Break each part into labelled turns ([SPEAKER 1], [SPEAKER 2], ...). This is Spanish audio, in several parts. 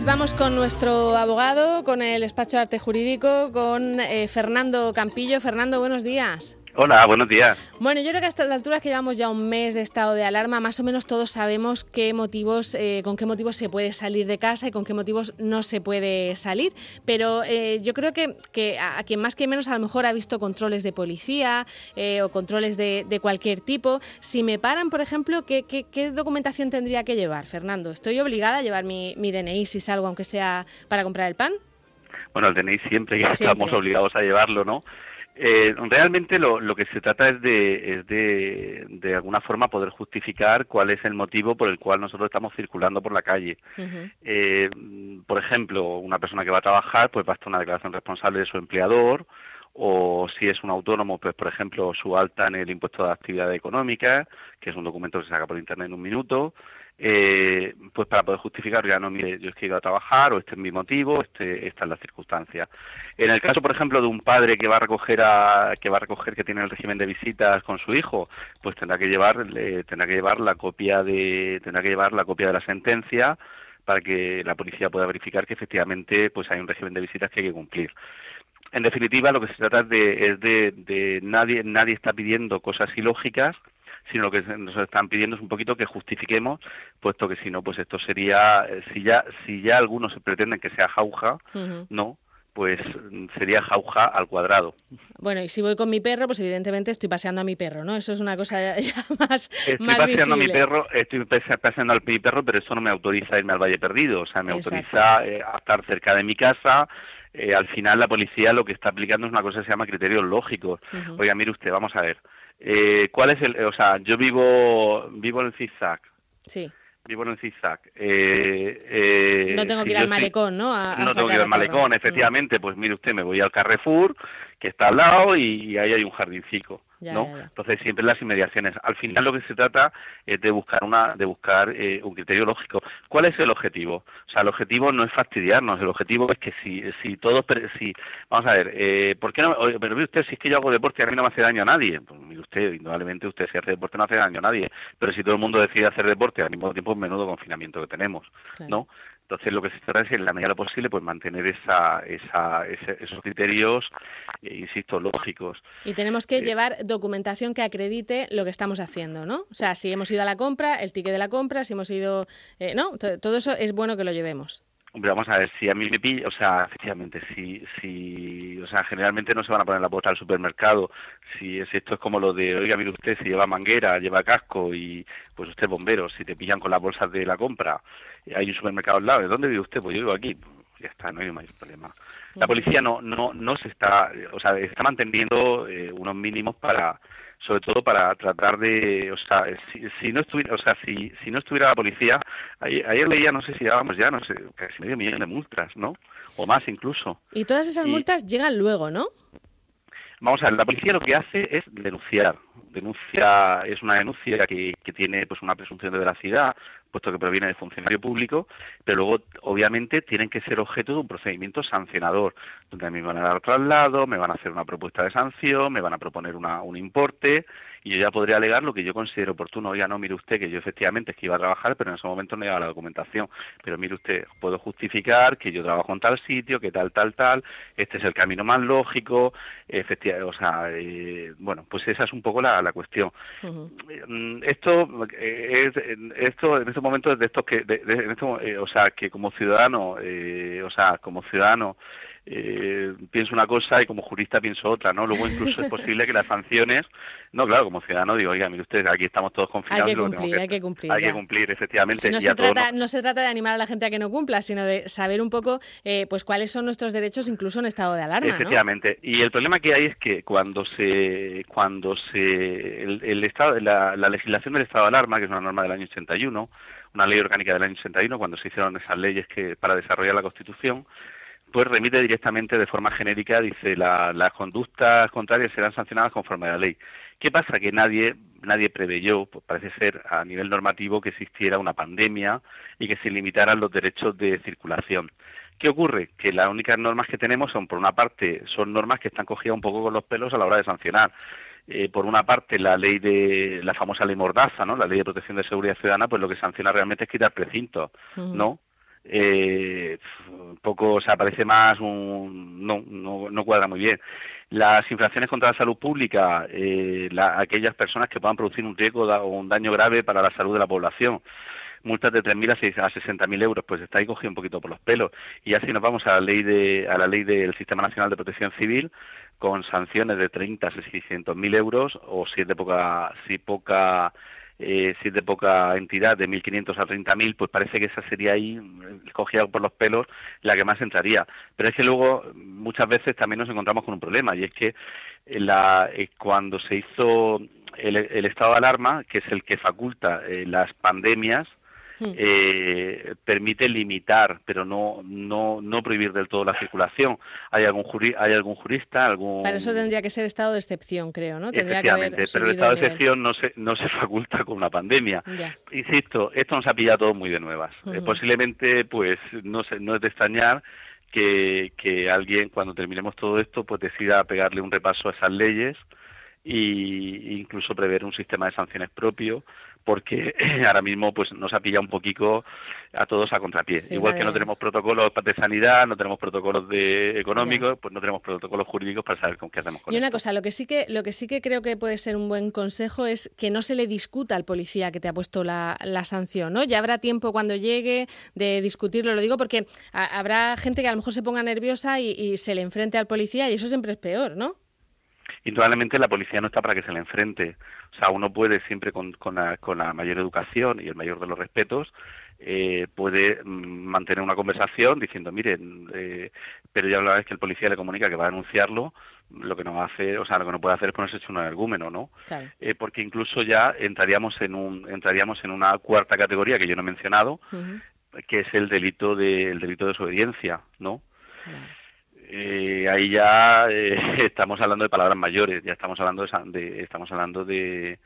[SPEAKER 1] Pues vamos con nuestro abogado, con el despacho de arte jurídico, con eh, Fernando Campillo. Fernando, buenos días.
[SPEAKER 2] Hola, buenos días.
[SPEAKER 1] Bueno, yo creo que hasta las alturas que llevamos ya un mes de estado de alarma, más o menos todos sabemos qué motivos, eh, con qué motivos se puede salir de casa y con qué motivos no se puede salir. Pero eh, yo creo que, que, a quien más que menos a lo mejor ha visto controles de policía eh, o controles de, cualquier tipo, si me paran, por ejemplo, ¿qué, ¿qué, documentación tendría que llevar, Fernando? ¿Estoy obligada a llevar mi, mi DNI si salgo, aunque sea para comprar el pan?
[SPEAKER 2] Bueno, el DNI siempre, estamos obligados a llevarlo, ¿no? Eh, realmente lo, lo, que se trata es, de, es de, de, alguna forma, poder justificar cuál es el motivo por el cual nosotros estamos circulando por la calle. eh, por ejemplo, una persona que va a trabajar, pues basta una declaración responsable de su empleador, o si es un autónomo, pues por ejemplo, su alta en el impuesto de actividad económica, que es un documento que se saca por internet en un minuto, eh, pues para poder justificar, ya no, mire, yo es que he ido a trabajar, o este es mi motivo, este, esta es la circunstancia. En el caso, por ejemplo, de un padre que va a recoger a, que va a recoger que tiene el régimen de visitas con su hijo, pues tendrá que llevar, tendrá que llevar la copia de, tendrá que llevar la copia de la sentencia para que la policía pueda verificar que efectivamente pues hay un régimen de visitas que hay que cumplir. En definitiva, lo que se trata de, es de, de nadie, nadie está pidiendo cosas ilógicas, sino lo que nos están pidiendo es un poquito que justifiquemos, puesto que si no, pues esto sería, eh, si ya, si ya algunos pretenden que sea jauja, no, pues sería jauja al cuadrado.
[SPEAKER 1] Bueno, y si voy con mi perro, pues evidentemente estoy paseando a mi perro, ¿no? Eso es una cosa ya, más
[SPEAKER 2] Estoy paseando a mi perro, estoy paseando a mi perro, pero eso no me autoriza a irme al Valle Perdido, o sea, me autoriza eh, a estar cerca de mi casa, eh, al final la policía lo que está aplicando es una cosa que se llama criterios lógicos. Oiga, mire usted, vamos a ver. Eh, ¿Cuál es el...? O sea, yo vivo, vivo en el zigzag.
[SPEAKER 1] Sí.
[SPEAKER 2] Vivo en el zigzag. Eh, eh,
[SPEAKER 1] no tengo que ir al malecón, ¿no?
[SPEAKER 2] no tengo que ir al malecón, efectivamente. Pues mire usted, me voy al Carrefour, que está al lado, y ahí hay un jardincico. ¿no? Entonces siempre las inmediaciones. Al final lo que se trata es de buscar una, de buscar eh, un criterio lógico. ¿Cuál es el objetivo? O sea, el objetivo no es fastidiarnos. El objetivo es que si, si todos, si, vamos a ver, eh, ¿por qué no? Pero mire usted, si es que yo hago deporte y a mí no me hace daño a nadie. Pues mire usted, indudablemente usted si hace deporte no hace daño a nadie. Pero si todo el mundo decide hacer deporte al mismo tiempo, menudo confinamiento que tenemos, ¿no? Entonces, lo que se trata es, en la medida de lo posible, pues mantener esa, esa, esos criterios, eh, insisto, lógicos.
[SPEAKER 1] Y tenemos que eh, llevar documentación que acredite lo que estamos haciendo, ¿no? O sea, si hemos ido a la compra, el ticket de la compra, si hemos ido... Eh, ¿No? Todo eso es bueno que lo llevemos.
[SPEAKER 2] Hombre, vamos a ver, si a mí me pilla, o sea, efectivamente, si, si, o sea, generalmente no se van a poner la puerta al supermercado, si es esto es como lo de, oiga, mire usted, si lleva manguera, lleva casco y pues usted es bombero, si te pillan con las bolsas de la compra, hay un supermercado al lado, ¿de dónde vive usted? Pues yo vivo aquí, ya está, no hay mayor problema. La policía no, no, no se está, o sea, está manteniendo eh, unos mínimos para sobre todo para tratar de, o sea, si, no estuviera, o sea, si, si no estuviera la policía, ayer, leía, no sé si llevábamos ya, no sé, casi medio millón de multas, ¿no? O más incluso.
[SPEAKER 1] Y todas esas multas llegan luego, ¿no?
[SPEAKER 2] Vamos a ver, la policía lo que hace es denunciar. Denuncia, es una denuncia que, que tiene pues una presunción de veracidad, puesto que proviene de funcionario público, pero luego, obviamente, tienen que ser objeto de un procedimiento sancionador, donde a mí me van a dar traslado, me van a hacer una propuesta de sanción, me van a proponer una, un importe, y yo ya podría alegar lo que yo considero oportuno. Ya no, mire usted que yo efectivamente es que iba a trabajar, pero en ese momento no llevaba la documentación. Pero mire usted, puedo justificar que yo trabajo en tal sitio, que tal, tal, tal, este es el camino más lógico, efectivamente, o sea, eh, bueno, pues esa es un poco la, la cuestión. Mm, esto es, esto en estos momentos de estos que, de, eh, o sea, que como ciudadano, eh, o sea, como ciudadano, eh, pienso una cosa y como jurista pienso otra, ¿no? Luego incluso es posible que las sanciones, no, claro, como ciudadano digo, oiga, mire usted, aquí estamos todos confinados.
[SPEAKER 1] Hay que cumplir, hay que cumplir.
[SPEAKER 2] Hay que cumplir, efectivamente.
[SPEAKER 1] no, se trata, no... se trata de animar a la gente a que no cumpla, sino de saber un poco, eh, pues, cuáles son nuestros derechos incluso en estado de alarma,
[SPEAKER 2] Efectivamente. Y el problema que hay es que cuando se, cuando se, el, estado, la, la legislación del estado de alarma, que es una norma del año 81, una ley orgánica del año 81, cuando se hicieron esas leyes que para desarrollar la Constitución, pues remite directamente de forma genérica, dice, las conductas contrarias serán sancionadas conforme a la ley. ¿Qué pasa? Que nadie, nadie preveyó, pues parece ser a nivel normativo, que existiera una pandemia y que se limitaran los derechos de circulación. ¿Qué ocurre? Que las únicas normas que tenemos son, por una parte, son normas que están cogidas un poco con los pelos a la hora de sancionar. Eh, por una parte, la ley de la famosa ley Mordaza, ¿no? La ley de protección de seguridad ciudadana, pues lo que sanciona realmente es quitar precintos, ¿no? eh, poco, o sea, parece más un, no, no, no cuadra muy bien. Las infracciones contra la salud pública, eh, aquellas personas que puedan producir un riesgo o un daño grave para la salud de la población, multas de 3.000 a 60.000 euros, pues está ahí cogido un poquito por los pelos. Y así nos vamos a la ley de a la ley del Sistema Nacional de Protección Civil con sanciones de 30 a 600.000 euros o si es de poca si poca eh, si es de poca entidad, de 1.500 a 30.000, pues parece que esa sería ahí, eh, cogida por los pelos, la que más entraría. Pero es que luego muchas veces también nos encontramos con un problema, y es que la, eh, cuando se hizo el, el, estado de alarma, que es el que faculta las pandemias, Hmm. eh, permite limitar, pero no, no, no prohibir del todo la circulación. Hay algún, hay algún jurista, algún...
[SPEAKER 1] Para eso tendría que ser estado de excepción, creo, ¿no? Tendría
[SPEAKER 2] que haber pero el estado de excepción no se, no se faculta con una pandemia. Insisto, esto nos ha pillado todo muy de nuevas. Eh, posiblemente, pues, no, se, no es de extrañar que, que alguien, cuando terminemos todo esto, pues decida pegarle un repaso a esas leyes e incluso prever un sistema de sanciones propio porque ahora mismo pues nos ha pillado un poquito a todos a contrapié. Igual que no tenemos protocolos de sanidad, no tenemos protocolos de económicos, pues no tenemos protocolos jurídicos para saber con qué hacemos con
[SPEAKER 1] Y una cosa, lo que sí que lo que sí que creo que puede ser un buen consejo es que no se le discuta al policía que te ha puesto la, sanción, ¿no? Ya habrá tiempo cuando llegue de discutirlo, lo digo porque habrá gente que a lo mejor se ponga nerviosa y, y se le enfrente al policía y eso siempre es peor, ¿no?
[SPEAKER 2] Indudablemente la policía no está para que se le enfrente. O sea, uno puede siempre con, con, la, con la mayor educación y el mayor de los respetos eh, puede mm, mantener una conversación diciendo, miren, eh, pero ya la vez que el policía le comunica que va a denunciarlo, lo que no hace, o sea, lo que no puede hacer es ponerse hecho un argumento, ¿no? Eh, porque incluso ya entraríamos en un, entraríamos en una cuarta categoría que yo no he mencionado, que es el delito de, el delito de desobediencia, ¿no? Eh, ahí ya eh, estamos hablando de palabras mayores, ya estamos hablando de, estamos hablando de,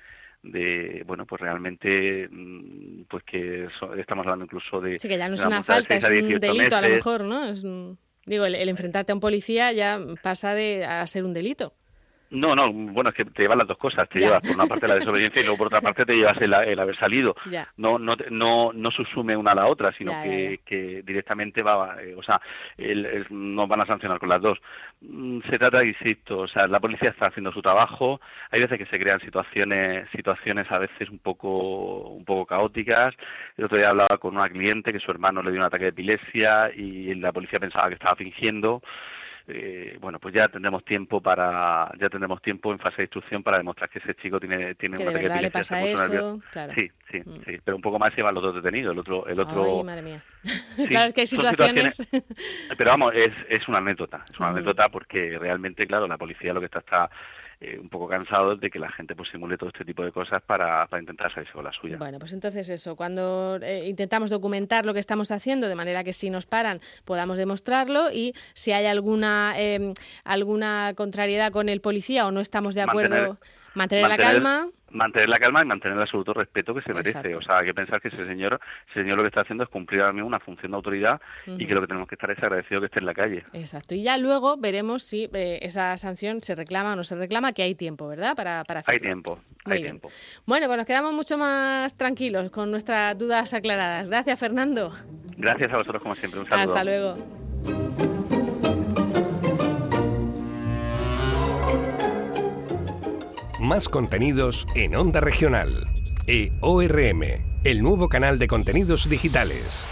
[SPEAKER 2] de bueno pues realmente mm, pues que estamos hablando incluso de
[SPEAKER 1] sí que ya no es una falta es un delito a lo mejor no es, digo el, enfrentarte a un policía ya pasa de a ser un delito
[SPEAKER 2] no, no, bueno, es que te llevas las dos cosas. Te llevas por una parte la desobediencia y luego por otra parte te llevas el, haber salido. No, no, no, no subsume una a la otra, sino que, que, directamente va, eh, o sea, el, nos van a sancionar con las dos. Mm, se trata, insisto, o sea, la policía está haciendo su trabajo. Hay veces que se crean situaciones, situaciones a veces un poco, un poco caóticas. El otro día hablaba con una cliente que su hermano le dio un ataque de epilepsia y la policía pensaba que estaba fingiendo. Eh, bueno, pues ya tendremos tiempo para, ya tendremos tiempo en fase de instrucción para demostrar que ese chico tiene, tiene
[SPEAKER 1] un ataque de le pasa eso,
[SPEAKER 2] Sí, sí, mm. sí, pero un poco más llevan los dos detenidos, el otro, el otro.
[SPEAKER 1] Ay, madre mía. claro, es que hay situaciones.
[SPEAKER 2] pero vamos, es, es una anécdota, es una anécdota porque realmente, claro, la policía lo que está está eh, un poco cansados de que la gente pues simule todo este tipo de cosas para, para intentar salirse con la suya.
[SPEAKER 1] Bueno, pues entonces eso, cuando eh, intentamos documentar lo que estamos haciendo, de manera que si nos paran podamos demostrarlo y si hay alguna, eh, alguna contrariedad con el policía o no estamos de acuerdo, mantener la calma
[SPEAKER 2] mantener la calma y mantener el absoluto respeto que se merece. O sea, hay que pensar que ese señor, ese señor lo que está haciendo es cumplir ahora mismo una función de autoridad y que lo que tenemos que estar es agradecido que esté en la calle.
[SPEAKER 1] Exacto. Y ya luego veremos si eh, esa sanción se reclama o no se reclama, que hay tiempo, ¿verdad? Para, para hacerlo.
[SPEAKER 2] Hay tiempo, hay tiempo.
[SPEAKER 1] Bueno, pues nos quedamos mucho más tranquilos con nuestras dudas aclaradas. Gracias, Fernando.
[SPEAKER 2] Gracias a vosotros, como siempre. Un saludo.
[SPEAKER 1] Hasta luego.
[SPEAKER 3] Más contenidos en Onda Regional. EORM, el nuevo canal de contenidos digitales.